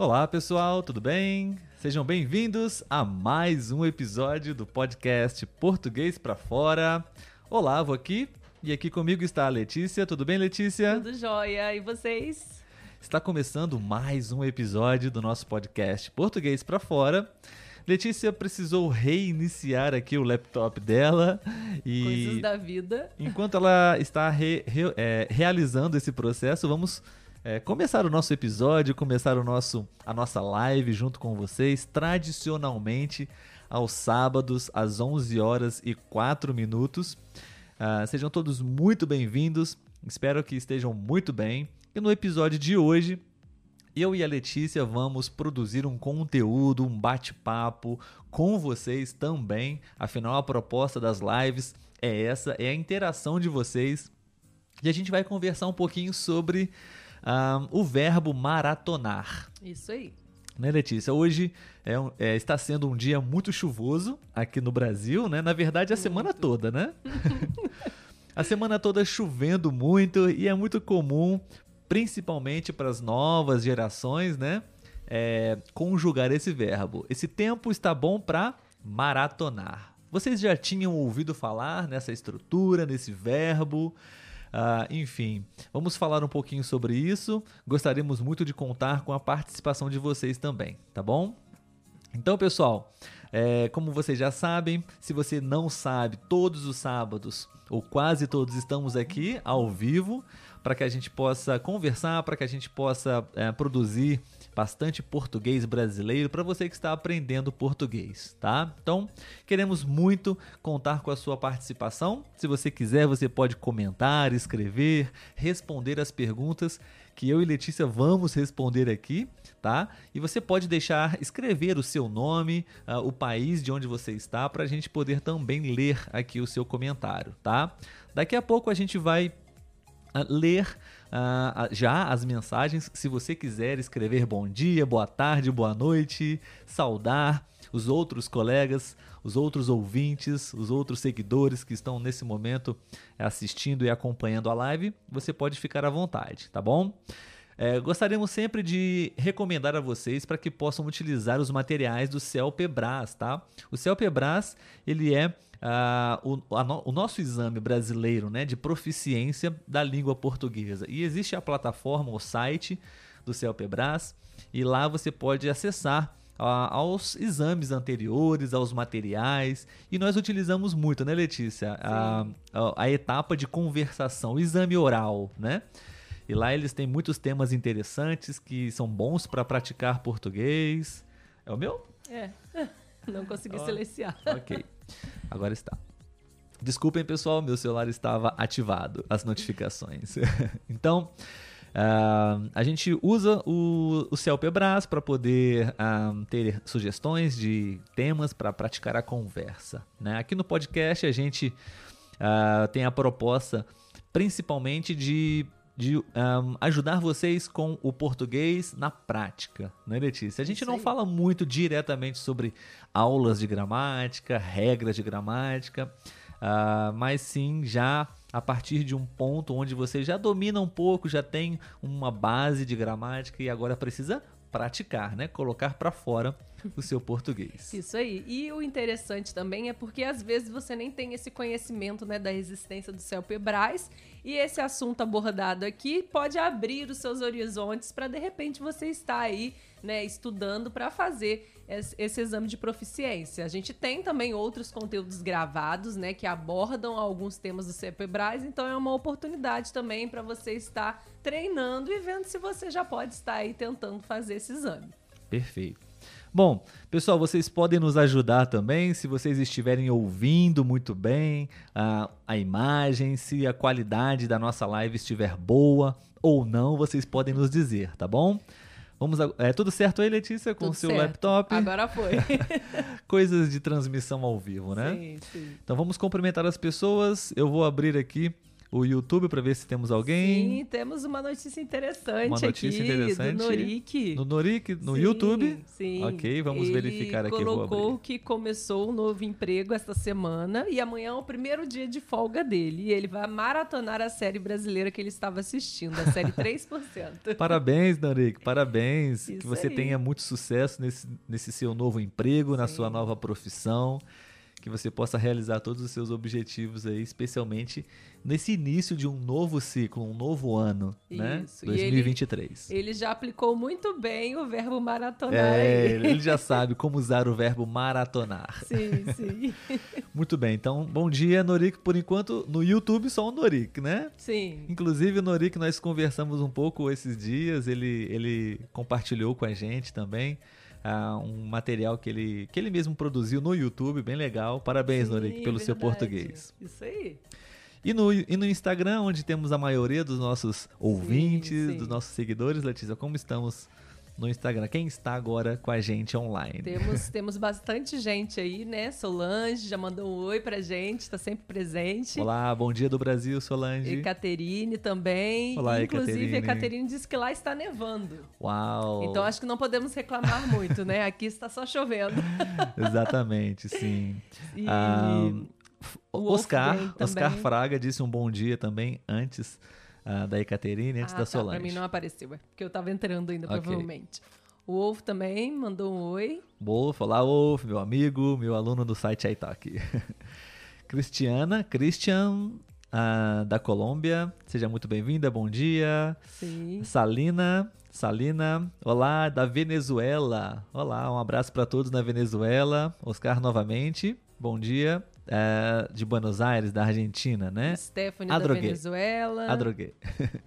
Olá, pessoal, tudo bem? Sejam bem-vindos a mais um episódio do podcast Português para Fora. Olá, vou aqui e aqui comigo está a Letícia. Tudo bem, Letícia? Tudo jóia. E vocês? Está começando mais um episódio do nosso podcast Português para Fora. Letícia precisou reiniciar aqui o laptop dela e coisas da vida. Enquanto ela está re, re, é, realizando esse processo, vamos é, começar o nosso episódio, começar o nosso, a nossa live junto com vocês, tradicionalmente aos sábados às 11 horas e 4 minutos. Uh, sejam todos muito bem-vindos. Espero que estejam muito bem. E no episódio de hoje eu e a Letícia vamos produzir um conteúdo, um bate-papo com vocês também. Afinal, a proposta das lives é essa, é a interação de vocês. E a gente vai conversar um pouquinho sobre um, o verbo maratonar. Isso aí. Né, Letícia? Hoje é, é, está sendo um dia muito chuvoso aqui no Brasil, né? Na verdade, a muito. semana toda, né? a semana toda chovendo muito e é muito comum principalmente para as novas gerações, né? É, conjugar esse verbo. Esse tempo está bom para maratonar. Vocês já tinham ouvido falar nessa estrutura, nesse verbo? Uh, enfim, vamos falar um pouquinho sobre isso. Gostaríamos muito de contar com a participação de vocês também, tá bom? Então, pessoal, é, como vocês já sabem, se você não sabe, todos os sábados, ou quase todos, estamos aqui ao vivo para que a gente possa conversar, para que a gente possa é, produzir bastante português brasileiro para você que está aprendendo português, tá? Então, queremos muito contar com a sua participação. Se você quiser, você pode comentar, escrever, responder as perguntas que eu e Letícia vamos responder aqui, tá? E você pode deixar escrever o seu nome, uh, o país de onde você está, para a gente poder também ler aqui o seu comentário, tá? Daqui a pouco a gente vai ler uh, já as mensagens. Se você quiser escrever bom dia, boa tarde, boa noite, saudar os outros colegas, os outros ouvintes, os outros seguidores que estão nesse momento assistindo e acompanhando a live, você pode ficar à vontade, tá bom? É, gostaríamos sempre de recomendar a vocês para que possam utilizar os materiais do CELPEBRAS, tá? O CELPEBRAS, ele é uh, o, a, o, nosso exame brasileiro né, de proficiência da língua portuguesa. E existe a plataforma, o site do CELPEBRAS, e lá você pode acessar aos exames anteriores, aos materiais. E nós utilizamos muito, né, Letícia? A, a, a, etapa de conversação, o exame oral, né? E lá eles têm muitos temas interessantes que são bons para praticar português. É o meu? É. Não consegui oh, silenciar. Ok. Agora está. Desculpem, pessoal, meu celular estava ativado, as notificações. então, uh, a gente usa o, o CELPEBRAS para poder uh, ter sugestões de temas para praticar a conversa. Né? Aqui no podcast, a gente uh, tem a proposta principalmente de de um, ajudar vocês com o português na prática, né, Letícia? A gente não fala muito diretamente sobre aulas de gramática, regras de gramática, uh, mas sim já a partir de um ponto onde você já domina um pouco, já tem uma base de gramática e agora precisa praticar, né? Colocar para fora o seu português. Isso aí. E o interessante também é porque às vezes você nem tem esse conhecimento, né, da existência do CELPEBRAS e esse assunto abordado aqui pode abrir os seus horizontes para de repente você estar aí, né, estudando para fazer esse exame de proficiência. A gente tem também outros conteúdos gravados, né, que abordam alguns temas do CEPEBRAS, então é uma oportunidade também para você estar treinando e vendo se você já pode estar aí tentando fazer esse exame. Perfeito. Bom, pessoal, vocês podem nos ajudar também se vocês estiverem ouvindo muito bem a, a imagem, se a qualidade da nossa live estiver boa ou não, vocês podem nos dizer, tá bom? Vamos a... É tudo certo aí, Letícia, com o seu certo. laptop? Agora foi. Coisas de transmissão ao vivo, né? Sim, sim. Então vamos cumprimentar as pessoas. Eu vou abrir aqui o YouTube para ver se temos alguém. Sim, temos uma notícia interessante Uma notícia aqui interessante. do Norik. No Norik, no Sim, YouTube. Sim. Ok, vamos Ele verificar aqui, vou colocou que começou um novo emprego esta semana e amanhã é o primeiro dia de folga dele. E ele vai maratonar a série brasileira que ele estava assistindo, a série 3%. Parabéns, Norik, parabéns. que Isso você aí. tenha muito sucesso nesse, nesse seu novo emprego, na Sim. sua nova profissão. Que você possa realizar todos os seus objetivos aí, especialmente nesse início de um novo ciclo, um novo ano, né? Isso, ele- 2023. Ele já aplicou muito bem o verbo maratonar É, ele já sabe como usar o verbo maratonar. Sim, sim. Muito bem, então, bom dia, Norik. Por enquanto, no YouTube só o Norik, né? Sim. Inclusive, o Norik, nós conversamos um pouco esses dias, ele, ele compartilhou com a gente também ah, um material que ele, que ele mesmo produziu no YouTube, bem legal. Parabéns, Sim, Norik, pelo seu verdade. português. Isso aí. E no, e no Instagram, onde temos a maioria dos nossos ouvintes, sim. dos nossos seguidores, Letícia, como estamos no Instagram? Quem está agora com a gente online? Temos, temos bastante gente aí, né? Solange já mandou um oi pra gente, tá sempre presente. Olá, bom dia do Brasil, E Solange. Caterine também. Olá, Inclusive, a Caterine disse que lá está nevando. Uau! Então acho que não podemos reclamar muito, né? Aqui está só chovendo. Exatamente, sim. E Ah, o Oscar. Oscar Fraga disse um bom dia também antes ah, da Ecaterine, antes ah, da tá, pra Solange. mim não apareceu, é porque eu tava entrando ainda, Ok. provavelmente. O Wolf também mandou um oi. Wolf, olá Wolf, meu amigo, meu aluno do site iTalk. Cristiana, Christian, ah, da Colômbia, seja muito bem-vinda, bom dia. Sim. Salina, Salina, olá, da Venezuela. Olá, um abraço para todos na Venezuela. Oscar novamente, bom dia. Eh, de Buenos Aires, da Argentina, né? Stephanie Adroguei. da Venezuela. Adroguei.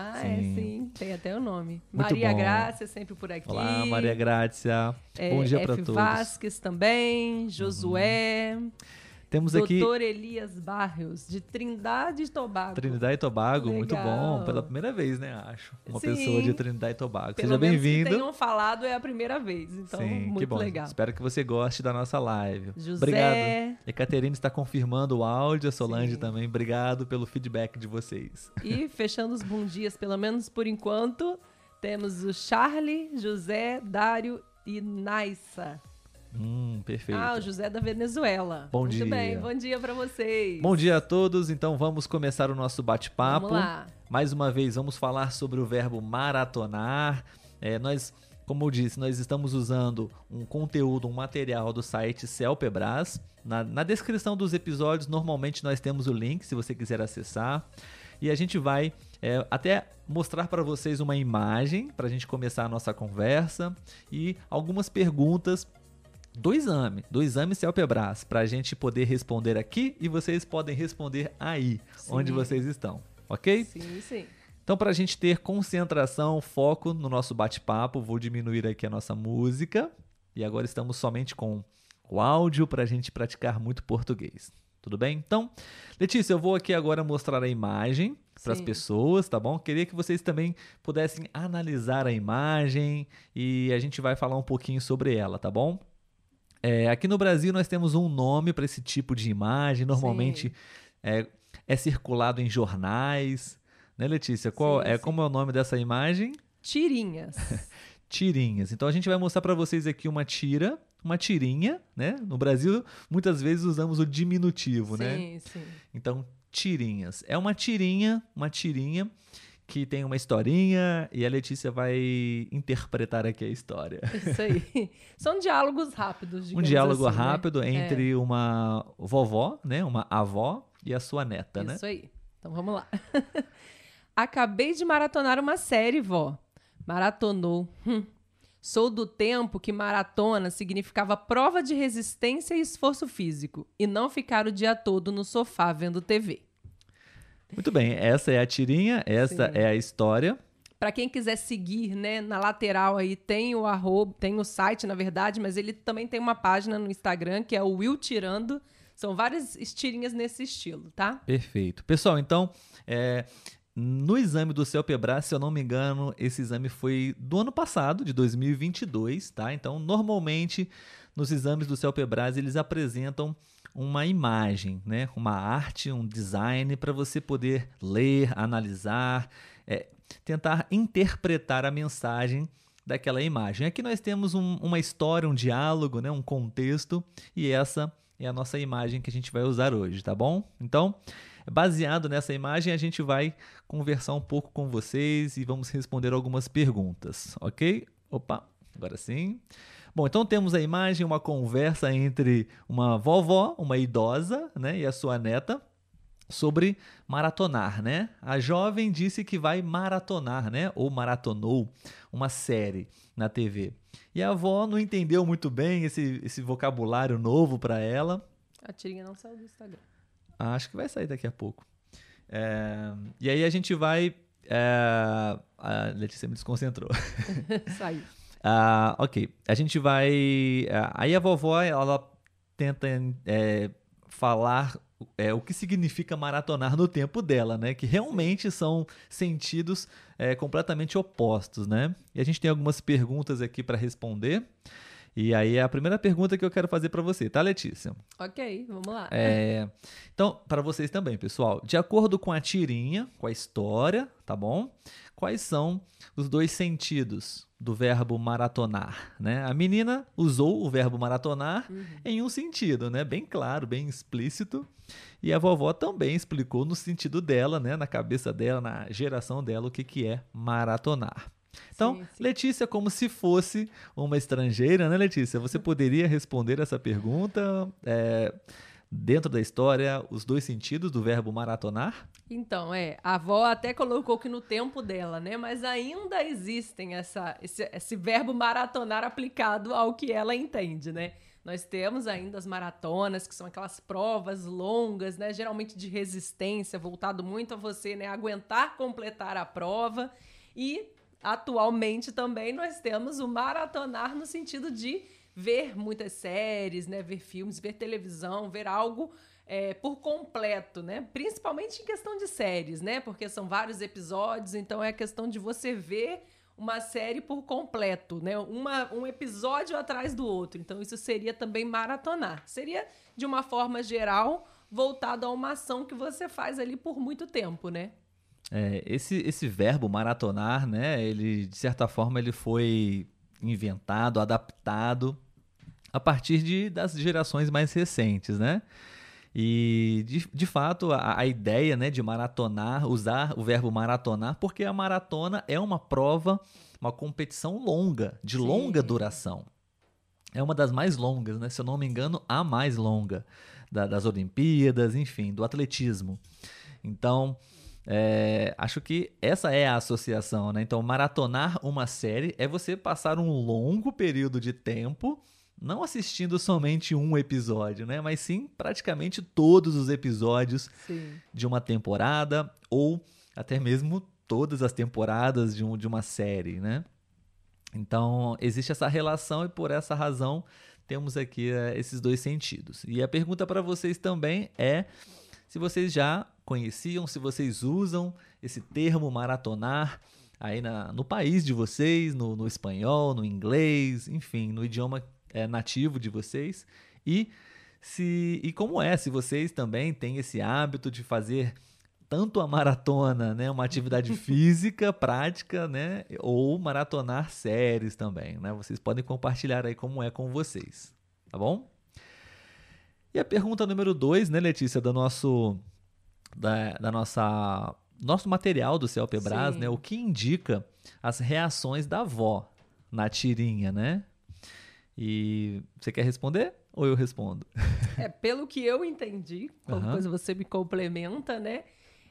Ah, Sim. é, sim. Tem até o nome. Muito Maria bom. Grácia, sempre por aqui. Olá, Maria Grácia. É, Bom dia para todos. Uhum. Vasques também. Josué. Temos aqui Doutor Elias Barrios, de Trindade e Tobago. Trinidad e Tobago, muito Legal. bom. Pela primeira vez, né? Acho. Uma Sim. pessoa de Trinidad e Tobago. Pelo Seja bem-vindo. tenham falado é a primeira vez. Então, Sim, muito que bom. legal. Espero que você goste da nossa live. José. Obrigado. Ecaterine está confirmando o áudio, a Solange Sim. também. Obrigado pelo feedback de vocês. E fechando os bons dias, pelo menos por enquanto, temos o Charlie, José, Dário e Naissa. Hum, perfeito. Ah, o José da Venezuela. Bom Muito dia. bem, bom dia pra vocês. Bom dia a todos. Então vamos começar o nosso bate-papo. Vamos lá. Mais uma vez, vamos falar sobre o verbo maratonar. É, nós, como eu disse, nós estamos usando um conteúdo, um material do site Celpebras. Na, na descrição dos episódios, normalmente nós temos o link, se você quiser acessar. E a gente vai é, até mostrar para vocês uma imagem para a gente começar a nossa conversa e algumas perguntas do exame, do exame Celpebras, para a gente poder responder aqui e vocês podem responder aí, Sim. onde vocês estão, ok? Sim, sim. Então, para a gente ter concentração, foco no nosso bate-papo, vou diminuir aqui a nossa música e agora estamos somente com o áudio para a gente praticar muito português. Tudo bem? Então, Letícia, eu vou aqui agora mostrar a imagem para as pessoas, tá bom? Queria que vocês também pudessem analisar a imagem e a gente vai falar um pouquinho sobre ela, tá bom? É, aqui no Brasil nós temos um nome para esse tipo de imagem, normalmente é, é circulado em jornais, né, Letícia? Qual Sim, é sim. como é o nome dessa imagem? Tirinhas. Tirinhas. Então a gente vai mostrar para vocês aqui uma tira, uma tirinha, né? No Brasil muitas vezes usamos o diminutivo, né? sim, sim. Então tirinhas. É uma tirinha, uma tirinha que tem uma historinha e a Letícia vai interpretar aqui a história. Isso aí. São diálogos rápidos, Um diálogo assim, né? rápido entre uma vovó, né, uma avó e a sua neta, né? Isso aí. Então vamos lá. Acabei de maratonar uma série, vó. Maratonou. Hum. Sou do tempo que maratona significava prova de resistência e esforço físico, e não ficar o dia todo no sofá vendo TV. Muito bem, essa é a tirinha, essa Sim. é a história. Pra quem quiser seguir, né, na lateral aí tem o arroba, tem o site, na verdade, mas ele também tem uma página no Instagram que é o Will Tirando. São várias tirinhas nesse estilo, tá? Perfeito. Pessoal, então, é, no exame do CELPEBRAS, se eu não me engano, esse exame foi do ano passado, de 2022, tá? Então, normalmente, nos exames do CELPEBRAS, eles apresentam uma imagem, né? uma arte, um design para você poder ler, analisar, é, tentar interpretar a mensagem daquela imagem. Aqui nós temos um, uma história, um diálogo, né? um contexto, e essa é a nossa imagem que a gente vai usar hoje, tá bom? Então, baseado nessa imagem, a gente vai conversar um pouco com vocês e vamos responder algumas perguntas, ok? Opa, agora sim. Bom, então temos a imagem, uma conversa entre uma vovó, uma idosa, né, e a sua neta sobre maratonar, né? A jovem disse que vai maratonar, né? Ou maratonou uma série na TV. E a avó não entendeu muito bem esse, esse vocabulário novo para ela. A tirinha não saiu do Instagram. Acho que vai sair daqui a pouco. É, e aí a gente vai. É, a Letícia me desconcentrou. Saiu. Ah, ok. A gente vai. Ah, aí a vovó, ela tenta é, falar é, o que significa maratonar no tempo dela, né? Que realmente são sentidos é, completamente opostos, né? E a gente tem algumas perguntas aqui para responder. E aí é a primeira pergunta que eu quero fazer para você, tá, Letícia? Ok, vamos lá. É, então, para vocês também, pessoal, de acordo com a tirinha, com a história, tá bom? Quais são os dois sentidos do verbo maratonar, né? A menina usou o verbo maratonar uhum. em um sentido, né? Bem claro, bem explícito. E a vovó também explicou no sentido dela, né? Na cabeça dela, na geração dela, o que, que é maratonar. Então, sim, sim. Letícia, como se fosse uma estrangeira, né, Letícia? Você poderia responder essa pergunta é, dentro da história, os dois sentidos do verbo maratonar? Então, é, a avó até colocou que no tempo dela, né? Mas ainda existem essa, esse, esse verbo maratonar aplicado ao que ela entende, né? Nós temos ainda as maratonas, que são aquelas provas longas, né? Geralmente de resistência, voltado muito a você, né? Aguentar completar a prova. E atualmente também nós temos o maratonar no sentido de ver muitas séries, né, ver filmes, ver televisão, ver algo é, por completo, né? Principalmente em questão de séries, né? Porque são vários episódios, então é questão de você ver uma série por completo, né? Uma, um episódio atrás do outro. Então isso seria também maratonar. Seria de uma forma geral voltado a uma ação que você faz ali por muito tempo, né? É, esse, esse verbo maratonar, né, ele, de certa forma, ele foi inventado, adaptado a partir de, das gerações mais recentes, né? E, de, de fato, a, a ideia né, de maratonar, usar o verbo maratonar, porque a maratona é uma prova, uma competição longa, de Sim. longa duração. É uma das mais longas, né? Se eu não me engano, a mais longa da, das Olimpíadas, enfim, do atletismo. Então, é, acho que essa é a associação, né? Então, maratonar uma série é você passar um longo período de tempo não assistindo somente um episódio, né? Mas sim praticamente todos os episódios sim. de uma temporada ou até mesmo todas as temporadas de, um, de uma série, né? Então, existe essa relação e por essa razão temos aqui é, esses dois sentidos. E a pergunta para vocês também é se vocês já conheciam, se vocês usam esse termo maratonar aí na, no país de vocês, no, no espanhol, no inglês, enfim, no idioma é, nativo de vocês. E, se, e como é, se vocês também têm esse hábito de fazer tanto a maratona, né, uma atividade física, prática, né, ou maratonar séries também, né? Vocês podem compartilhar aí como é com vocês, tá bom? E a pergunta número dois, né, Letícia, do nosso da, da nossa nosso material do CLPBRAS, né? O que indica as reações da avó na tirinha, né? E você quer responder ou eu respondo? É, pelo que eu entendi, qualquer uhum. coisa você me complementa, né?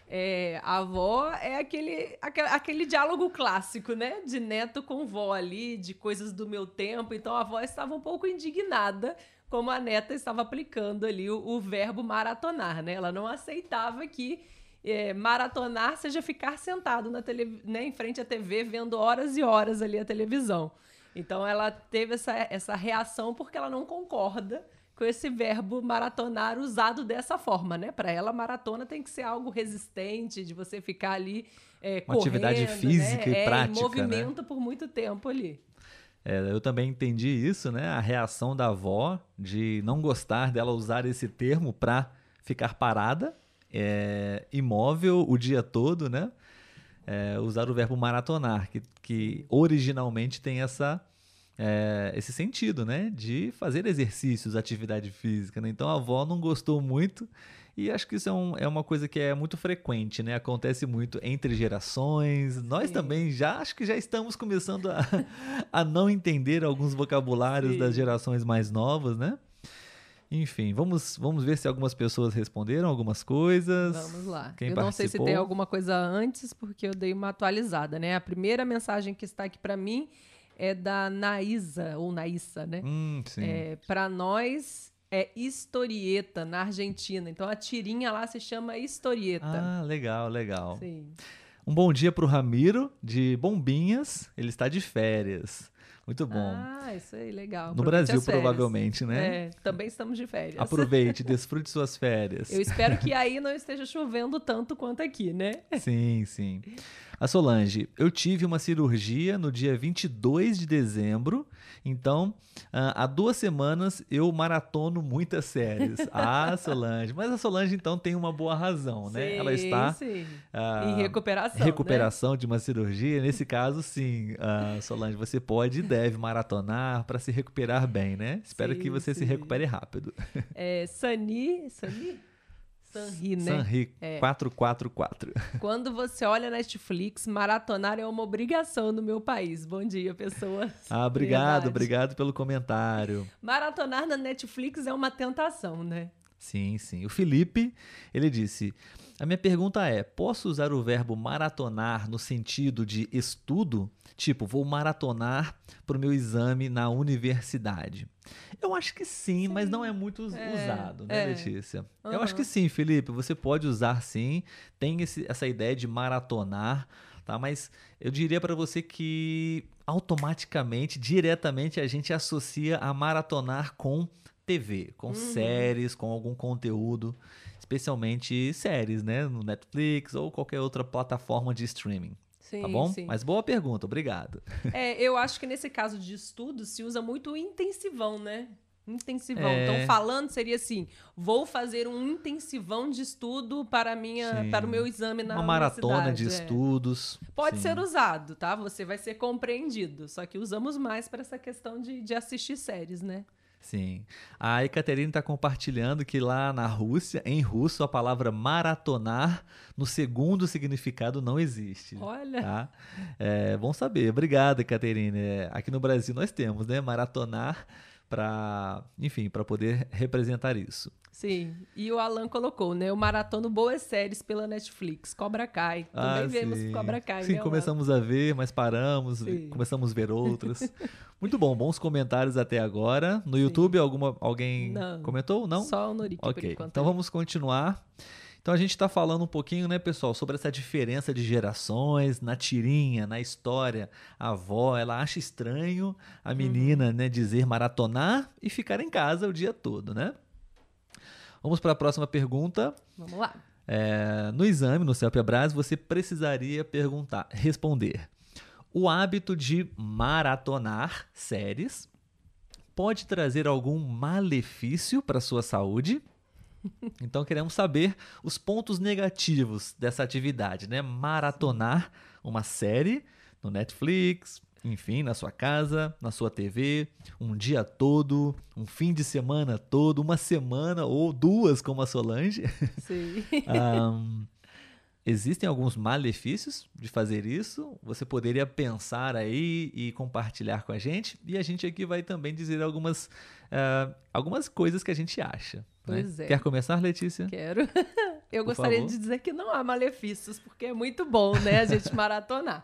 É, a avó é aquele, aquele, aquele diálogo clássico, né? De neto com vó ali, de coisas do meu tempo. Então a avó estava um pouco indignada como a neta estava aplicando ali o, o verbo maratonar, né? Ela não aceitava que é, maratonar seja ficar sentado na tele, né, em frente à TV vendo horas e horas ali a televisão. Então ela teve essa, essa reação porque ela não concorda com esse verbo maratonar usado dessa forma, né? Para ela, maratona tem que ser algo resistente, de você ficar ali é, Uma correndo, atividade física né? e é, prática, em movimento né? por muito tempo ali. É, eu também entendi isso, né? A reação da avó de não gostar dela usar esse termo para ficar parada, é, imóvel o dia todo, né? É, usar o verbo maratonar, que, que originalmente tem essa, é, esse sentido, né? De fazer exercícios, atividade física. Né? Então a avó não gostou muito e acho que isso é, um, é uma coisa que é muito frequente, né? Acontece muito entre gerações. Nós Sim. também já acho que já estamos começando a, a não entender alguns vocabulários Sim. das gerações mais novas, né? Enfim, vamos, vamos ver se algumas pessoas responderam algumas coisas. Vamos lá. Quem eu participou? não sei se tem alguma coisa antes, porque eu dei uma atualizada, né? A primeira mensagem que está aqui para mim é da Naísa, ou Naísa, né? Hum, sim. É, para nós, é historieta na Argentina. Então a tirinha lá se chama historieta. Ah, legal, legal. Sim. Um bom dia para o Ramiro de Bombinhas. Ele está de férias. Muito bom. Ah, isso aí, legal. No Brasil, provavelmente, né? É, também estamos de férias. Aproveite, desfrute suas férias. Eu espero que aí não esteja chovendo tanto quanto aqui, né? Sim, sim. A Solange, eu tive uma cirurgia no dia 22 de dezembro, então uh, há duas semanas eu maratono muitas séries. Ah, Solange. Mas a Solange então tem uma boa razão, né? Sim, Ela está uh, em recuperação. Recuperação né? de uma cirurgia. Nesse caso, sim, uh, Solange, você pode e deve maratonar para se recuperar bem, né? Espero sim, que você sim. se recupere rápido. É, Sani, Sani? Sanri, né? Sanri, é. 444. Quando você olha Netflix, maratonar é uma obrigação no meu país. Bom dia, pessoas. Ah, obrigado, Verdade. obrigado pelo comentário. Maratonar na Netflix é uma tentação, né? Sim, sim. O Felipe, ele disse: a minha pergunta é: posso usar o verbo maratonar no sentido de estudo? Tipo, vou maratonar para o meu exame na universidade. Eu acho que sim, sim. mas não é muito é, usado, né, é. Letícia? Uhum. Eu acho que sim, Felipe. Você pode usar sim. Tem esse, essa ideia de maratonar, tá? Mas eu diria para você que automaticamente, diretamente, a gente associa a maratonar com TV, com uhum. séries, com algum conteúdo especialmente séries, né? No Netflix ou qualquer outra plataforma de streaming. Tá sim, tá bom? Sim. Mas boa pergunta, obrigado. É, eu acho que nesse caso de estudo se usa muito intensivão, né? Intensivão. É... Então, falando seria assim: vou fazer um intensivão de estudo para minha, para o meu exame na Uma maratona de é. estudos. Pode sim. ser usado, tá? Você vai ser compreendido. Só que usamos mais para essa questão de, de assistir séries, né? Sim. A Ekaterina está compartilhando que lá na Rússia, em russo, a palavra maratonar no segundo significado não existe. Olha. Tá? É bom saber. Obrigado, Ekaterina. É, aqui no Brasil nós temos, né? Maratonar para, enfim, para poder representar isso. Sim, e o Alan colocou, né? O maratono boas séries pela Netflix, Cobra Kai. Também ah, vemos sim. Cobra Kai, Sim, né, começamos a ver, mas paramos, sim. começamos a ver outras. Muito bom, bons comentários até agora. No sim. YouTube, alguma, alguém não, comentou? Não? Só o Norik, Ok, então vamos continuar. Então a gente está falando um pouquinho, né, pessoal, sobre essa diferença de gerações na tirinha, na história. A avó, ela acha estranho a menina, uhum. né, dizer maratonar e ficar em casa o dia todo, né? Vamos para a próxima pergunta. Vamos lá. É, no exame, no CELPE-ABRAS, você precisaria perguntar, responder. O hábito de maratonar séries pode trazer algum malefício para sua saúde? Então queremos saber os pontos negativos dessa atividade, né? Maratonar uma série no Netflix, enfim, na sua casa, na sua TV, um dia todo, um fim de semana todo, uma semana ou duas, como a Solange. Sim. um, existem alguns malefícios de fazer isso. Você poderia pensar aí e compartilhar com a gente. E a gente aqui vai também dizer algumas, uh, algumas coisas que a gente acha. Né? Pois né? é. Quer começar, Letícia? Quero. Eu Por gostaria favor. de dizer que não há malefícios, porque é muito bom, né, a gente maratonar.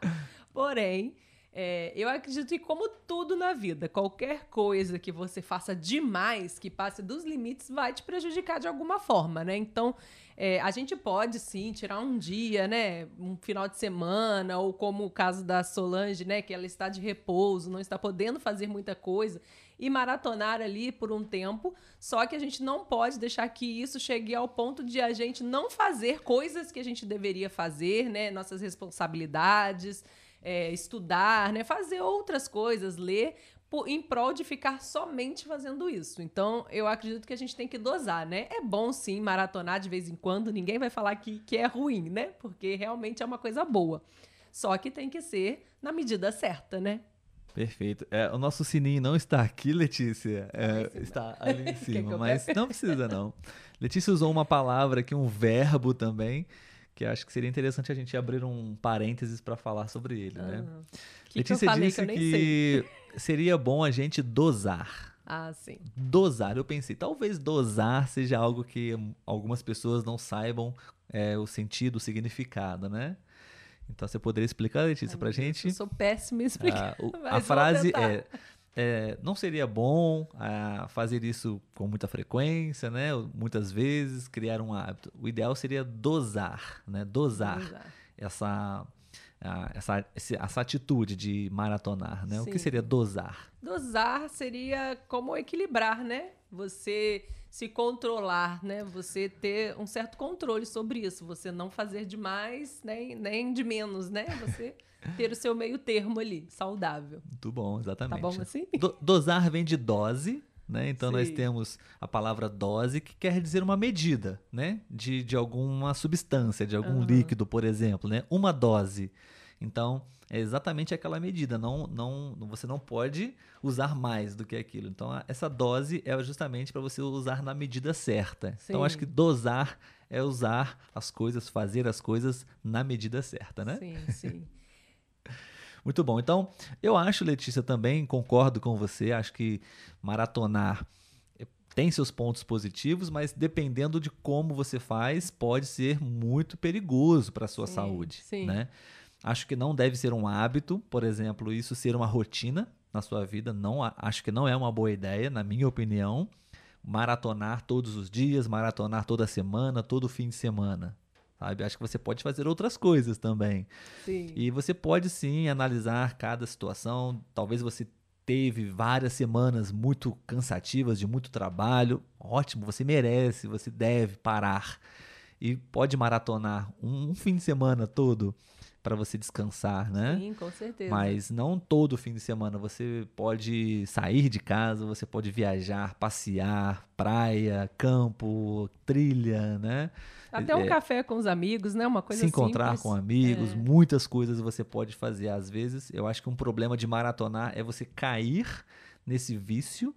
Porém, é, eu acredito que, como tudo na vida, qualquer coisa que você faça demais, que passe dos limites, vai te prejudicar de alguma forma, né? Então, é, a gente pode sim tirar um dia, né? Um final de semana, ou como o caso da Solange, né? Que ela está de repouso, não está podendo fazer muita coisa e maratonar ali por um tempo. Só que a gente não pode deixar que isso chegue ao ponto de a gente não fazer coisas que a gente deveria fazer, né? Nossas responsabilidades. É, estudar, né? Fazer outras coisas, ler, em prol de ficar somente fazendo isso. Então, eu acredito que a gente tem que dosar, né? É bom sim maratonar de vez em quando, ninguém vai falar que, que é ruim, né? Porque realmente é uma coisa boa. Só que tem que ser na medida certa, né? Perfeito. É, o nosso sininho não está aqui, Letícia. É, está ali em cima, mas não precisa não. Letícia usou uma palavra aqui, um verbo também, que acho que seria interessante a gente abrir um parênteses para falar sobre ele, né? Que Letícia que disse que, que seria bom a gente dosar. Ah, sim. Dosar. Eu pensei, talvez dosar seja algo que algumas pessoas não saibam é, o sentido, o significado, né? Então você poderia explicar, Letícia, pra gente? Eu sou péssima em explicar. Ah, o, a frase é, é, não seria bom ah, fazer isso com muita frequência, né? Muitas vezes, criar um hábito. O ideal seria dosar, né? Dosar, dosar. essa essa, essa atitude de maratonar, né? Sim. O que seria dosar? Dosar seria como equilibrar, né? Você se controlar, né? Você ter um certo controle sobre isso. Você não fazer demais, nem, nem de menos, né? Você ter o seu meio termo ali, saudável. Muito bom, exatamente. Tá bom assim? Do, dosar vem de dose, né? Então Sim. nós temos a palavra dose que quer dizer uma medida, né? De, de alguma substância, de algum uhum. líquido, por exemplo, né? Uma dose. Então, é exatamente aquela medida. Não, não, você não pode usar mais do que aquilo. Então, essa dose é justamente para você usar na medida certa. Sim. Então, acho que dosar é usar as coisas, fazer as coisas na medida certa, né? Sim, sim. Muito bom. Então, eu acho, Letícia, também concordo com você. Acho que maratonar tem seus pontos positivos, mas dependendo de como você faz, pode ser muito perigoso para a sua sim, saúde, sim. né? Acho que não deve ser um hábito, por exemplo, isso ser uma rotina na sua vida. Não, acho que não é uma boa ideia, na minha opinião. Maratonar todos os dias, maratonar toda semana, todo fim de semana. Sabe? Acho que você pode fazer outras coisas também. Sim. E você pode sim analisar cada situação. Talvez você teve várias semanas muito cansativas, de muito trabalho. Ótimo, você merece, você deve parar. E pode maratonar um, um fim de semana todo para você descansar, né? Sim, com certeza. Mas não todo fim de semana. Você pode sair de casa, você pode viajar, passear, praia, campo, trilha, né? Até um é, café com os amigos, né? Uma coisa Se encontrar simples. com amigos, é. muitas coisas você pode fazer. Às vezes, eu acho que um problema de maratonar é você cair nesse vício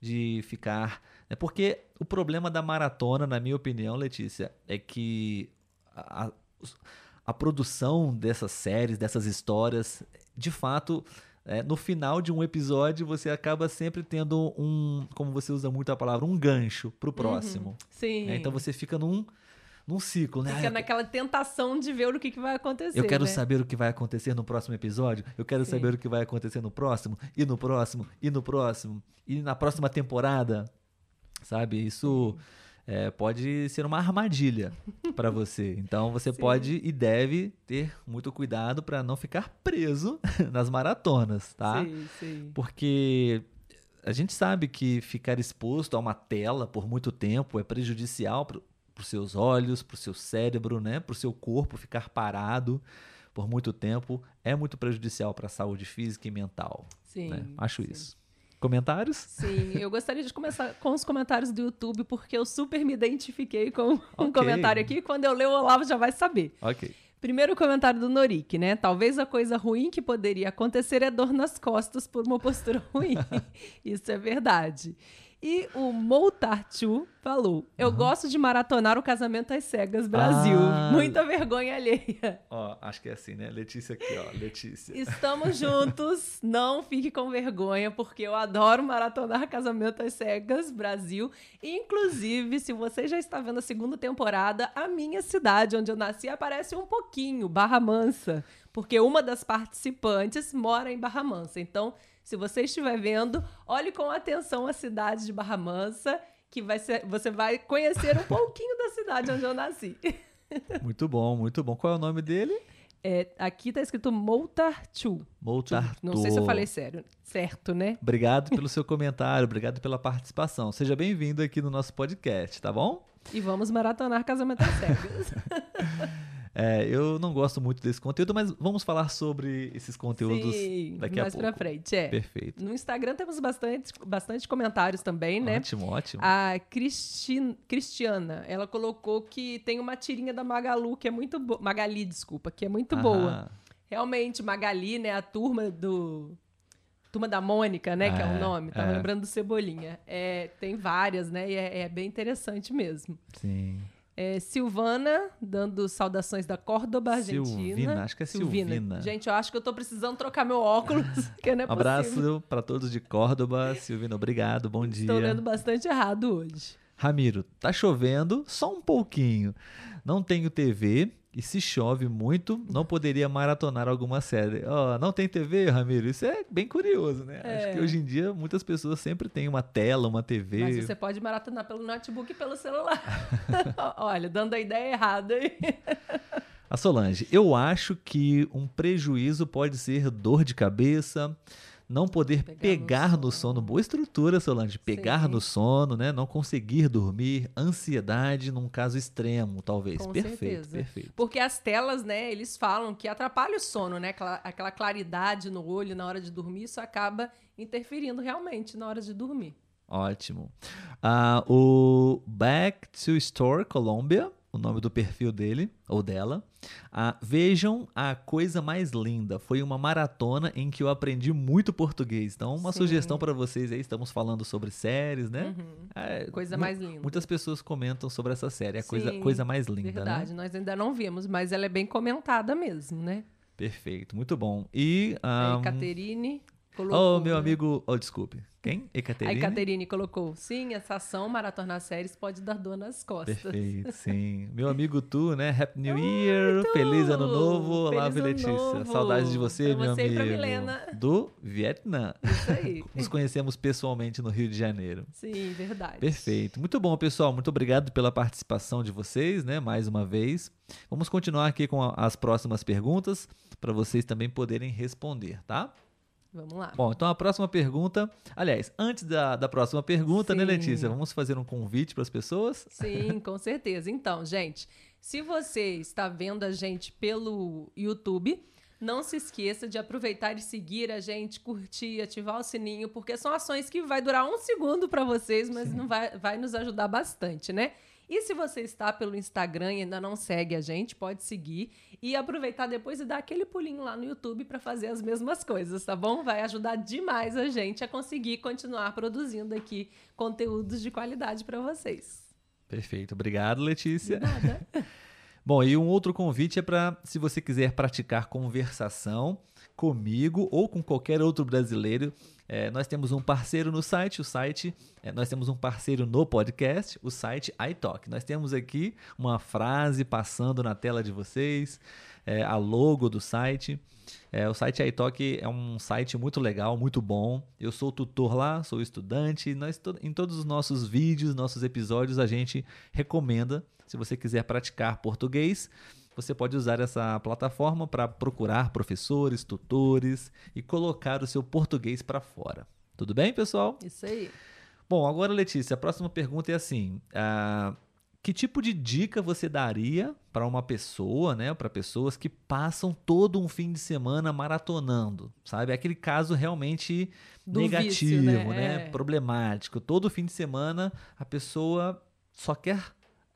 de ficar. É porque o problema da maratona, na minha opinião, Letícia, é que a, a, a produção dessas séries, dessas histórias, de fato, é, no final de um episódio você acaba sempre tendo um, como você usa muito a palavra, um gancho para o uhum. próximo. Uhum, sim. É, então você fica num num ciclo, né? Fica naquela tentação de ver o que, que vai acontecer. Eu quero né? saber o que vai acontecer no próximo episódio. Eu quero Sim. saber o que vai acontecer no próximo, e no próximo, e no próximo, e na próxima temporada. Sabe? Isso. Sim é, pode ser uma armadilha para você. Então você Sim. pode e deve ter muito cuidado para não ficar preso nas maratonas, tá? Sim, sim. Porque a gente sabe que ficar exposto a uma tela por muito tempo é prejudicial para os seus olhos, para o seu cérebro, né? para o seu corpo ficar parado por muito tempo é muito prejudicial para a saúde física e mental. Sim. Né? Acho sim. isso. Comentários? Sim, eu gostaria de começar com os comentários do YouTube, porque eu super me identifiquei com okay. um comentário aqui. Quando eu ler o Olavo já vai saber. Ok. Primeiro comentário do Norik, né? Talvez a coisa ruim que poderia acontecer é dor nas costas por uma postura ruim. Isso é verdade. E o Moutarchu falou: Eu uhum. gosto de maratonar o casamento às cegas Brasil. Ah. Muita vergonha alheia. Ó, acho que é assim, né? Letícia aqui, ó. Letícia. Estamos juntos. Não fique com vergonha, porque eu adoro maratonar casamento às cegas Brasil. Inclusive, se você já está vendo a segunda temporada, a minha cidade, onde eu nasci, aparece um pouquinho Barra Mansa. Porque uma das participantes mora em Barra Mansa. Então se você estiver vendo, olhe com atenção a cidade de Barra Mansa, que vai ser, você vai conhecer um pouquinho da cidade onde eu nasci. Muito bom, muito bom. Qual é o nome dele? É, aqui tá escrito Moutartu. Moutartu. Não sei se eu falei sério. Certo, né? Obrigado pelo seu comentário, obrigado pela participação. Seja bem-vindo aqui no nosso podcast, tá bom? E vamos maratonar casamento às cegas. É, eu não gosto muito desse conteúdo, mas vamos falar sobre esses conteúdos Sim, daqui a mais pouco. pra frente, é. Perfeito. No Instagram temos bastante, bastante comentários também, né? Ótimo, ótimo. A Cristi- Cristiana, ela colocou que tem uma tirinha da Magalu que é muito boa. Magali, desculpa, que é muito boa. Aham. Realmente, Magali, né? A turma do. Turma da Mônica, né? que é o É, nome. Tava é. lembrando do Cebolinha. É, tem várias, né? E é, é bem interessante mesmo. Sim. É, Silvana, dando saudações da Córdoba, Argentina. Silvina, acho que é Silvina. Gente, eu acho que eu tô precisando trocar meu óculos, porque não é possível. Abraço para todos de Córdoba. Silvina, obrigado. Bom dia. Estou lendo bastante errado hoje. Ramiro, tá chovendo só um pouquinho. Não tenho TV e se chove muito, não poderia maratonar alguma série. Ó, não tem TV, Ramiro? Isso é bem curioso, né? É. Acho que hoje em dia muitas pessoas sempre têm uma tela, uma TV. Mas você pode maratonar pelo notebook e pelo celular. Olha, dando a ideia errada aí. A Solange, eu acho que um prejuízo pode ser dor de cabeça, não poder Pegar no pegar no, sono. sono. Boa estrutura, Solange. Pegar Sim. no sono, né? Não conseguir dormir, ansiedade num caso extremo, talvez. Com perfeito, certeza. perfeito. Porque as telas, né, eles falam que atrapalha o sono, né? Aquela, aquela claridade no olho na hora de dormir, isso acaba interferindo realmente na hora de dormir. Ótimo. Ah, o Back to Store Colombia, o nome do perfil dele ou dela. Ah, vejam a coisa mais linda. Foi uma maratona em que eu aprendi muito português. Então, uma Sim. sugestão para vocês aí. Estamos falando sobre séries, né? Uhum. É, Coisa mais linda. Muitas pessoas comentam sobre essa série. É a coisa, coisa mais linda, Verdade, né? nós ainda não vimos, mas ela é bem comentada mesmo, né? Perfeito, muito bom. E. a ah, Ecaterine colocou. oh, meu né? amigo. Oh, desculpe. Quem? A Ecaterine? Ecaterine colocou, sim, essa ação maratonar séries pode dar dor nas costas. Perfeito, sim. Meu amigo Tu, né? Happy New Year, feliz ano novo. Olá, Feliz ano Letícia. novo. Saudades de você, Pra meu você e amigo. pra Milena. Do Vietnã. Isso aí. Nos conhecemos pessoalmente no Rio de Janeiro. Sim, verdade. Perfeito. Muito bom, pessoal. Muito obrigado pela participação de vocês, né? Mais uma vez. Vamos continuar aqui com as próximas perguntas para vocês também poderem responder, tá? Vamos lá. Bom, então a próxima pergunta. Aliás, antes da, da próxima pergunta, né, Sim. Letícia? Vamos fazer um convite para as pessoas? Sim, com certeza. Então, gente, se você está vendo a gente pelo YouTube, não se esqueça de aproveitar e seguir a gente, curtir, ativar o sininho, porque são ações que vai durar um segundo para vocês, mas não vai, vai nos ajudar bastante, né? E se você está pelo Instagram e ainda não segue a gente, pode seguir e aproveitar depois e dar aquele pulinho lá no YouTube para fazer as mesmas coisas, tá bom? Vai ajudar demais a gente a conseguir continuar produzindo aqui conteúdos de qualidade para vocês. Perfeito. Obrigado, Letícia. Nada. Bom, e um outro convite é para, se você quiser praticar conversação comigo ou com qualquer outro brasileiro, é, nós temos um parceiro no site, o site, é, nós temos um parceiro no podcast, o site iTalk. Nós temos aqui uma frase passando na tela de vocês, é, a logo do site. É, o site iTalk é um site muito legal, muito bom. Eu sou tutor lá, sou estudante. Nós, em todos os nossos vídeos, nossos episódios, a gente recomenda. Se você quiser praticar português, você pode usar essa plataforma para procurar professores, tutores e colocar o seu português para fora. Tudo bem, pessoal? Isso aí. Bom, agora, Letícia, a próxima pergunta é assim: ah, que tipo de dica você daria para uma pessoa, né, para pessoas que passam todo um fim de semana maratonando, sabe? Aquele caso realmente Do negativo, vício, né? né? É. Problemático. Todo fim de semana a pessoa só quer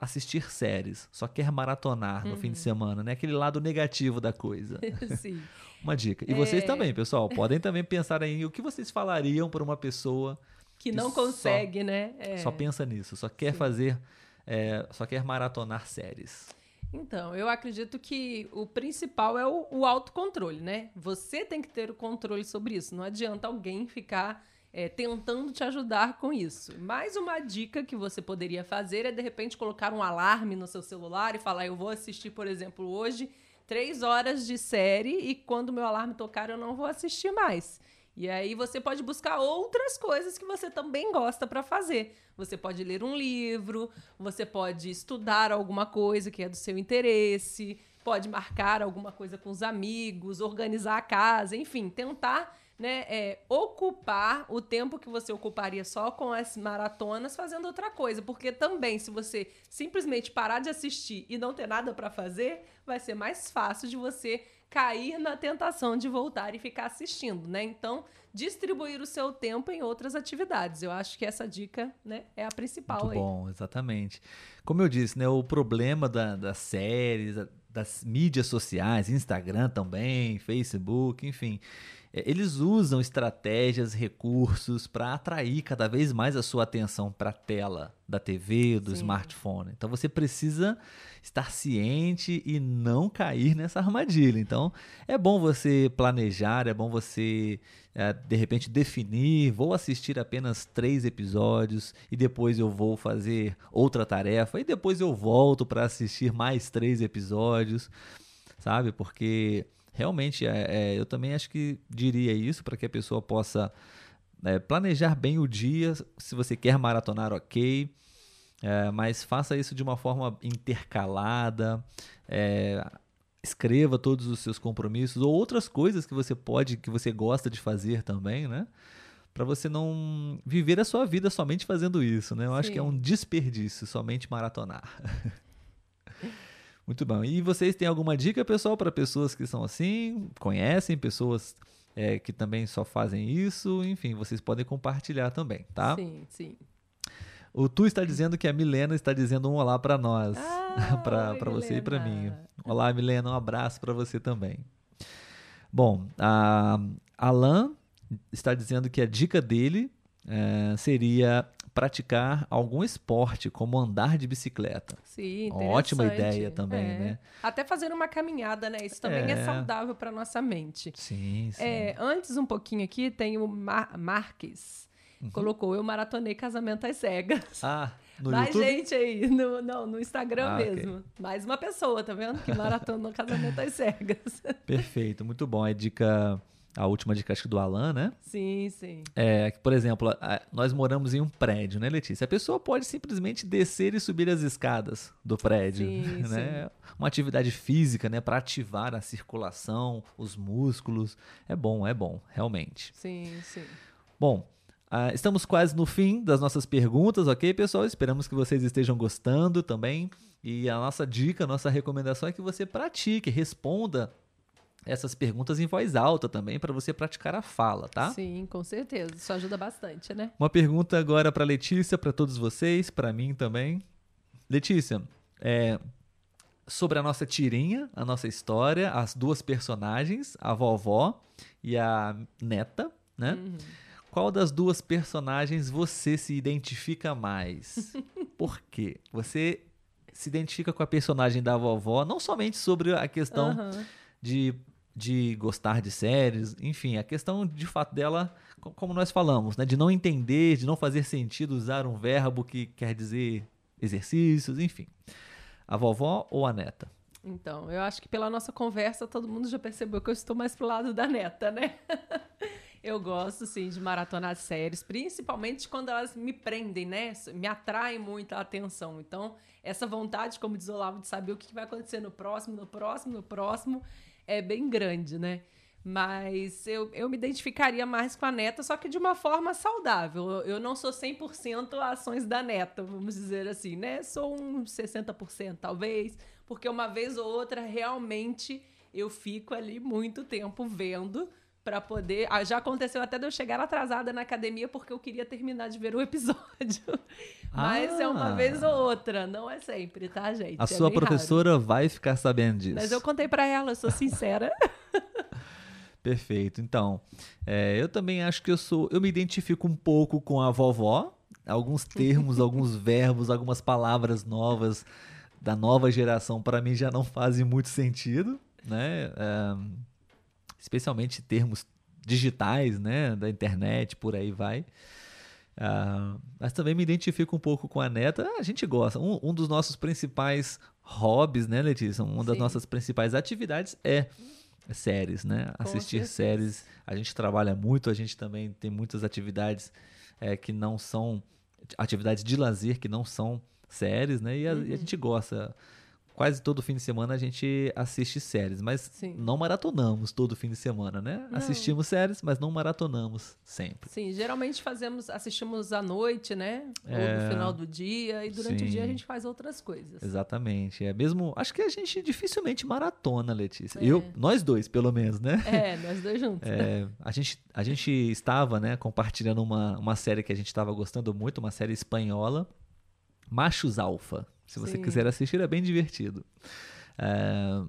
assistir séries, só quer maratonar no Uhum. fim de semana, né? Aquele lado negativo da coisa. Sim. Uma dica. E vocês É. também, pessoal, podem também pensar aí o que vocês falariam para uma pessoa Que Que não só- consegue, né? É. só pensa nisso, só quer Sim. fazer, é, só quer maratonar séries. Então, eu acredito que o principal é o, o autocontrole, né? Você tem que ter o controle sobre isso. Não adianta alguém ficar é, tentando te ajudar com isso. Mais uma dica que você poderia fazer é, de repente, colocar um alarme no seu celular e falar: eu vou assistir, por exemplo, hoje, três horas de série e quando meu alarme tocar, eu não vou assistir mais. E aí você pode buscar outras coisas que você também gosta para fazer. Você pode ler um livro, você pode estudar alguma coisa que é do seu interesse, pode marcar alguma coisa com os amigos, organizar a casa, enfim, tentar né, é, ocupar o tempo que você ocuparia só com as maratonas fazendo outra coisa. Porque também, se você simplesmente parar de assistir e não ter nada para fazer, vai ser mais fácil de você cair na tentação de voltar e ficar assistindo, né? Então, distribuir o seu tempo em outras atividades. Eu acho que essa dica, né, é a principal Muito aí. bom, exatamente. Como eu disse, né, o problema da, das séries, das mídias sociais, Instagram também, Facebook, enfim, eles usam estratégias, recursos para atrair cada vez mais a sua atenção para a tela da TV, do Sim. smartphone. Então você precisa estar ciente e não cair nessa armadilha. Então é bom você planejar, é bom você é, de repente definir, vou assistir apenas três episódios e depois eu vou fazer outra tarefa e depois eu volto para assistir mais três episódios, sabe? Porque realmente, é, é, eu também acho que diria isso para que a pessoa possa é, planejar bem o dia. Se você quer maratonar, ok. É, mas faça isso de uma forma intercalada. É, escreva todos os seus compromissos ou outras coisas que você pode, que você gosta de fazer também, né? Para você não viver a sua vida somente fazendo isso, né? Eu Sim. acho que é um desperdício somente maratonar. Muito bom. E vocês têm alguma dica, pessoal, para pessoas que são assim, conhecem pessoas é, que também só fazem isso? Enfim, vocês podem compartilhar também, tá? Sim, sim. O Tu está dizendo que a Milena está dizendo um olá para nós, ah, para você e para mim. Olá, Milena, um abraço para você também. Bom, a Alan está dizendo que a dica dele é, seria praticar algum esporte, como andar de bicicleta. Sim, Ótima ideia também, é. né? Até fazer uma caminhada, né? Isso também é, é saudável para nossa mente. Sim, sim. É, antes um pouquinho aqui tem o Mar Marques. Uhum. Colocou, eu maratonei casamento às cegas. Ah, no Mais YouTube? gente aí, no, não, no Instagram ah, mesmo. Okay. Mais uma pessoa, tá vendo? Que maratonou casamento às cegas. Perfeito, muito bom. É dica a última dica acho que do Alan, né? Sim, sim. É, por exemplo, nós moramos em um prédio, né, Letícia? A pessoa pode simplesmente descer e subir as escadas do prédio, sim, né? Sim. Uma atividade física, né, para ativar a circulação, os músculos. É bom, é bom, realmente. Sim, sim. Bom, Uh, estamos quase no fim das nossas perguntas, ok, pessoal? Esperamos que vocês estejam gostando também. E a nossa dica, a nossa recomendação é que você pratique, responda essas perguntas em voz alta também para você praticar a fala, tá? Sim, com certeza. Isso ajuda bastante, né? Uma pergunta agora para Letícia, para todos vocês, para mim também. Letícia, é, sobre a nossa tirinha, a nossa história, as duas personagens, a vovó e a neta, né? Uhum. Qual das duas personagens você se identifica mais? Por quê? Você se identifica com a personagem da vovó, não somente sobre a questão uhum. de de gostar de séries, enfim, a questão de fato dela, como nós falamos, né, de não entender, de não fazer sentido usar um verbo que quer dizer exercícios, enfim. A vovó ou a neta? Então, eu acho que pela nossa conversa todo mundo já percebeu que eu estou mais pro lado da neta, né? eu gosto, sim, de maratonar séries, principalmente quando elas me prendem, né? Me atraem muito a atenção. Então, essa vontade, como diz o Olavo, de saber o que vai acontecer no próximo, no próximo, no próximo, é bem grande, né? Mas eu, eu me identificaria mais com a neta, só que de uma forma saudável. Eu não sou 100% ações da neta, vamos dizer assim, né? Sou um 60% talvez, porque uma vez ou outra realmente eu fico ali muito tempo vendo para poder. Ah, já aconteceu até de eu chegar atrasada na academia porque eu queria terminar de ver o episódio. Mas ah. é uma ah. vez ou outra, não é sempre, tá, gente? A é sua professora raro. vai ficar sabendo disso. Mas eu contei para ela, eu sou sincera. Perfeito. Então, é, eu também acho que eu sou. Eu me identifico um pouco com a vovó. Alguns termos, alguns verbos, algumas palavras novas da nova geração para mim já não fazem muito sentido, né? É, especialmente termos digitais, né, da internet, por aí vai. Uh, mas também me identifico um pouco com a neta. A gente gosta. Um, um dos nossos principais hobbies, né, Letícia? Uma das nossas principais atividades é séries, né? Com Assistir certeza. séries. A gente trabalha muito, a gente também tem muitas atividades é, que não são atividades de lazer que não são séries, né? E a, uhum. e a uhum. gente gosta quase todo fim de semana a gente assiste séries, mas Sim. não maratonamos todo fim de semana, né? Não. Assistimos séries, mas não maratonamos sempre. Sim, geralmente fazemos, assistimos à noite, né? Ou É. no final do dia, e durante o Sim. dia a gente faz outras coisas. Exatamente. É mesmo. Acho que a gente dificilmente maratona, Letícia. É. Eu, nós dois, pelo menos, né? É, nós dois juntos. É, a, gente, a gente estava, né, compartilhando uma, uma série que a gente estava gostando muito, uma série espanhola, Machos Alfa. Se você Sim. quiser assistir, é bem divertido. É,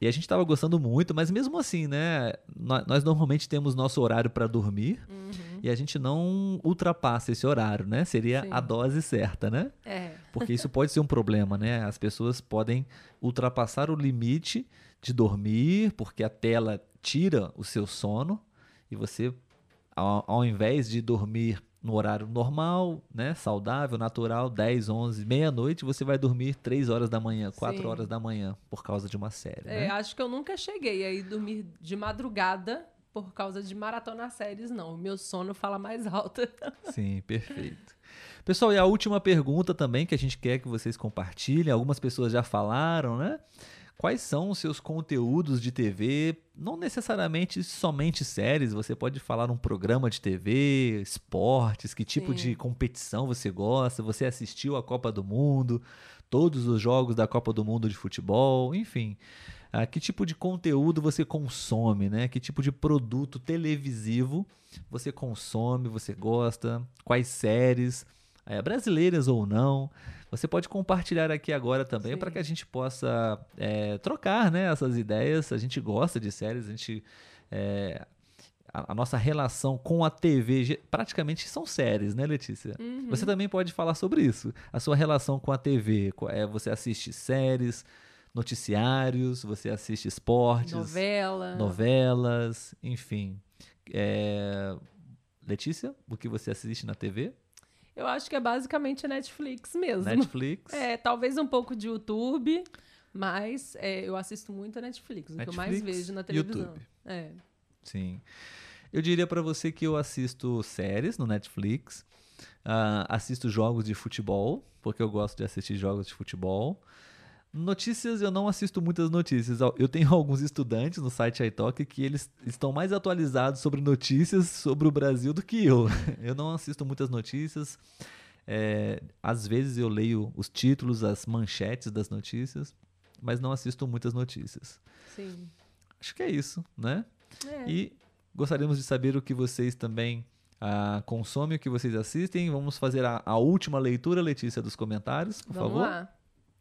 e a gente estava gostando muito, mas mesmo assim, né, nó- nós, normalmente temos nosso horário para dormir Uhum. e a gente não ultrapassa esse horário, né? Seria Sim. a dose certa, né? É, Porque isso pode ser um problema, né? As pessoas podem ultrapassar o limite de dormir, porque a tela tira o seu sono e você, ao, ao invés de dormir no horário normal, né, saudável, natural, 10, 11, meia-noite, você vai dormir 3 horas da manhã, 4 Sim. horas da manhã, por causa de uma série, é, né? acho que eu nunca cheguei aí dormir de madrugada por causa de maratonar séries, não. O meu sono fala mais alto. Sim, perfeito. Pessoal, e a última pergunta também que a gente quer que vocês compartilhem, algumas pessoas já falaram, né? Quais são os seus conteúdos de TV? Não necessariamente somente séries, você pode falar um programa de TV, esportes, que tipo Sim. de competição você gosta, você assistiu a Copa do Mundo, todos os jogos da Copa do Mundo de futebol, enfim. Ah, que tipo de conteúdo você consome, né? Que tipo de produto televisivo você consome, você gosta, quais séries, eh, brasileiras ou não. Você pode compartilhar aqui agora também para que a gente possa eh, trocar né, essas ideias. A gente gosta de séries, a gente. eh, a, a nossa relação com a TV praticamente são séries, né, Letícia? Uhum. Você também pode falar sobre isso. A sua relação com a TV. É, você assiste séries, noticiários, você assiste esportes, Novela. novelas, enfim. É, Letícia, o que você assiste na TV? Eu acho que é basicamente Netflix mesmo. Netflix? É, talvez um pouco de YouTube, mas é, eu assisto muito a Netflix, o que eu mais Netflix, vejo na televisão. YouTube. É. Sim. Eu diria pra você que eu assisto séries no Netflix, ah, assisto jogos de futebol, porque eu gosto de assistir jogos de futebol. Notícias, eu não assisto muitas notícias. Eu tenho alguns estudantes no site iTalk que eles estão mais atualizados sobre notícias sobre o Brasil do que eu. Eu não assisto muitas notícias. É, às vezes eu leio os títulos, as manchetes das notícias, mas não assisto muitas notícias. Sim. Acho que é isso, né? É. E gostaríamos de saber o que vocês também ah, consomem, o que vocês assistem. Vamos fazer a, a última leitura, Letícia, dos comentários, por Vamos favor. lá.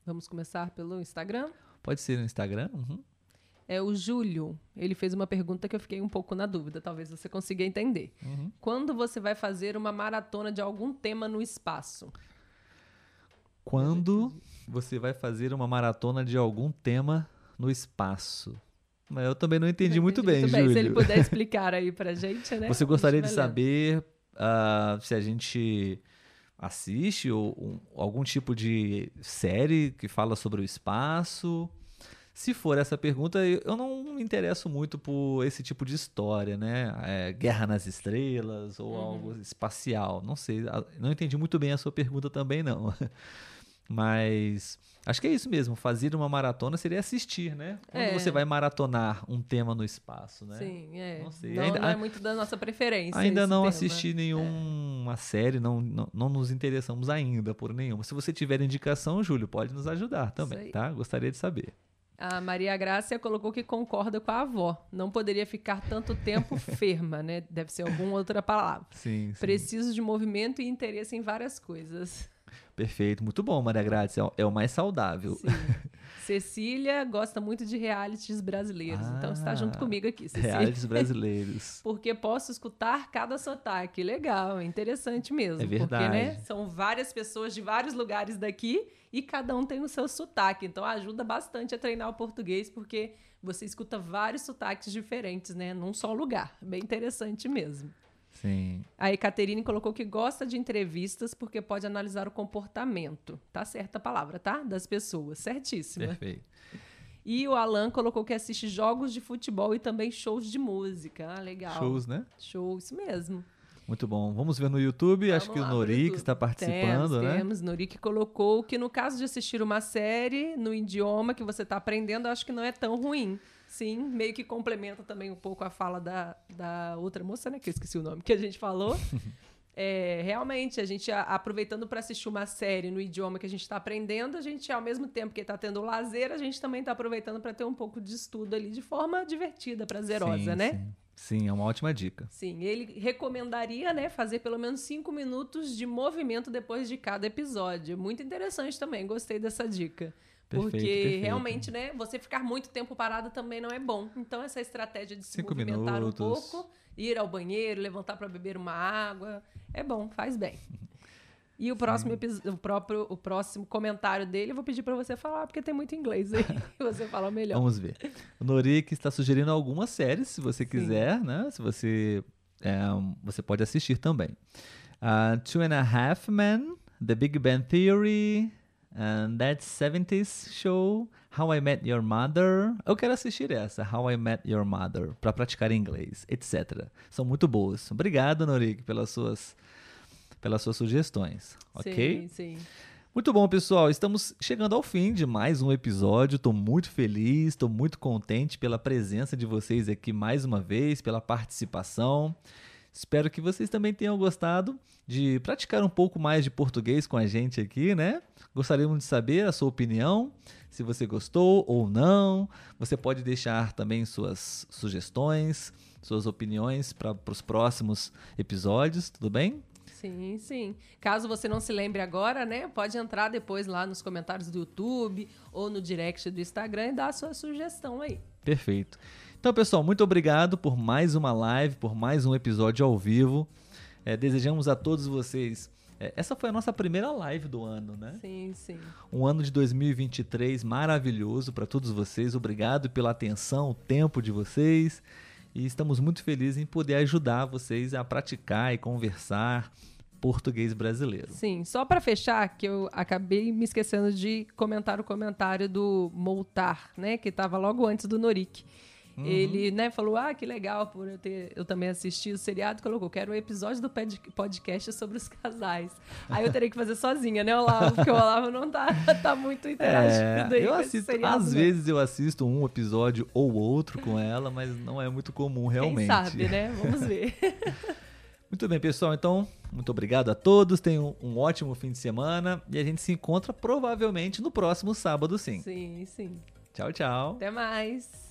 Vamos começar pelo Instagram. Pode ser no Instagram. uhum. É o Júlio. Ele fez uma pergunta que eu fiquei um pouco na dúvida, talvez você consiga entender. Uhum. Quando você vai fazer uma maratona de algum tema no espaço? Quando você vai fazer uma maratona de algum tema no espaço? Mas eu também não entendi Não muito entendi bem, Se Júlio. ele puder explicar aí pra gente, né? Você gostaria de saber ah, se a gente assiste ou, um- algum tipo de série que fala sobre o espaço? Se for essa pergunta, eu não me interesso muito por esse tipo de história, né? É, Guerra nas Estrelas ou Uhum. algo espacial. Não sei, não entendi muito bem a sua pergunta também, não. Mas acho que é isso mesmo. Fazer uma maratona seria assistir, né? Quando É. você vai maratonar um tema no espaço, né? Sim, é. Não Não, sei. não, Ainda- é muito da nossa preferência. Ainda não tema. assisti nenhuma série, não, não, não nos interessamos ainda por nenhuma. Se você tiver indicação, Júlio, pode nos ajudar também, tá? Gostaria de saber. A Maria Grácia colocou que concorda com a avó. Não poderia ficar tanto tempo ferma, né? Deve ser alguma outra palavra. Sim, sim. Preciso de movimento e interesse em várias coisas. Perfeito, muito bom, Maria Grátis. É o- É mais saudável. Sim. Cecília gosta muito de realities brasileiros. então está junto Ah, comigo aqui, Cecília. Realities brasileiros. Porque posso escutar cada sotaque. Legal, é interessante mesmo. É verdade. Porque, né, são várias pessoas de vários lugares daqui e cada um tem o seu sotaque. Então ajuda bastante a treinar o português, porque você escuta vários sotaques diferentes, né? Num só lugar. Bem interessante mesmo. Sim. A Ecaterine colocou que gosta de entrevistas porque pode analisar o comportamento. Tá certa a palavra, tá? Das pessoas. Certíssima. Perfeito. E o Alan colocou que assiste jogos de futebol e também shows de música. Ah, legal. Shows, né? Show, isso mesmo. Muito bom. Vamos ver no YouTube. Vamos Acho que o lá no Norik está participando, temos, né? Temos, Norik colocou que no caso de assistir uma série no idioma que você está aprendendo, acho que não é tão ruim. Sim, meio que complementa também um pouco a fala da, da outra moça, né? Que eu esqueci o nome, que a gente falou. É, realmente, a gente a- aproveitando para assistir uma série no idioma que a gente está aprendendo, a gente, ao mesmo tempo que está tendo lazer, a gente também está aproveitando para ter um pouco de estudo ali de forma divertida, prazerosa, sim, né? Sim. Sim, é uma ótima dica. Sim, ele recomendaria, né, fazer pelo menos cinco minutos de movimento depois de cada episódio. Muito interessante também, gostei dessa dica. Perfeito, Porque perfeito. realmente, né, você ficar muito tempo parado também não é bom. Então, essa estratégia de se Cinco movimentar minutos. um pouco, ir ao banheiro, levantar para beber uma água, é bom, faz bem. E o próximo, o próprio, o próximo comentário dele, eu vou pedir para você falar, porque tem muito inglês aí. você fala melhor. Vamos ver. O Norik está sugerindo algumas séries, se você quiser, né? Se você, é, você pode assistir também. Uh, Two and a Half Men, The Big Bang Theory, and That 70s Show, How I Met Your Mother. Eu quero assistir essa, How I Met Your Mother, para praticar inglês, etc. São muito boas. Obrigado, Norik, pelas suas, pelas suas sugestões. Ok? Sim, sim. Muito bom, pessoal. Estamos chegando ao fim de mais um episódio. Estou muito feliz, estou muito contente pela presença de vocês aqui mais uma vez, pela participação. Espero que vocês também tenham gostado de praticar um pouco mais de português com a gente aqui, né? Gostaríamos de saber a sua opinião, se você gostou ou não. Você pode deixar também suas sugestões, suas opiniões para os próximos episódios, tudo bem? Sim, sim. Caso você não se lembre agora, né? Pode entrar depois lá nos comentários do YouTube ou no direct do Instagram e dar a sua sugestão aí. Perfeito. Então, pessoal, muito obrigado por mais uma live, por mais um episódio ao vivo. É, desejamos a todos vocês. é, essa foi a nossa primeira live do ano, né? Sim, sim. Um ano de 2023 maravilhoso para todos vocês. Obrigado pela atenção, o tempo de vocês. E estamos muito felizes em poder ajudar vocês a praticar e conversar português brasileiro. Sim, só para fechar, que eu acabei me esquecendo de comentar o comentário do Moltar, né? Que estava logo antes do Norik. Ele, né, falou: Ah, que legal por eu ter eu também assisti o seriado, colocou, quero um episódio do pod- podcast sobre os casais. Aí eu terei que fazer sozinha, né, Olavo? Porque o Olavo não tá, tá muito interagindo aí É, eu com esse assisto, seriado, às não. vezes eu assisto um episódio ou outro com ela, mas não é muito comum realmente. Quem sabe, né? Vamos ver. Muito bem, pessoal. Então, muito obrigado a todos. Tenham um ótimo fim de semana e a gente se encontra provavelmente no próximo sábado, sim. sim, sim. Tchau, tchau. Até mais.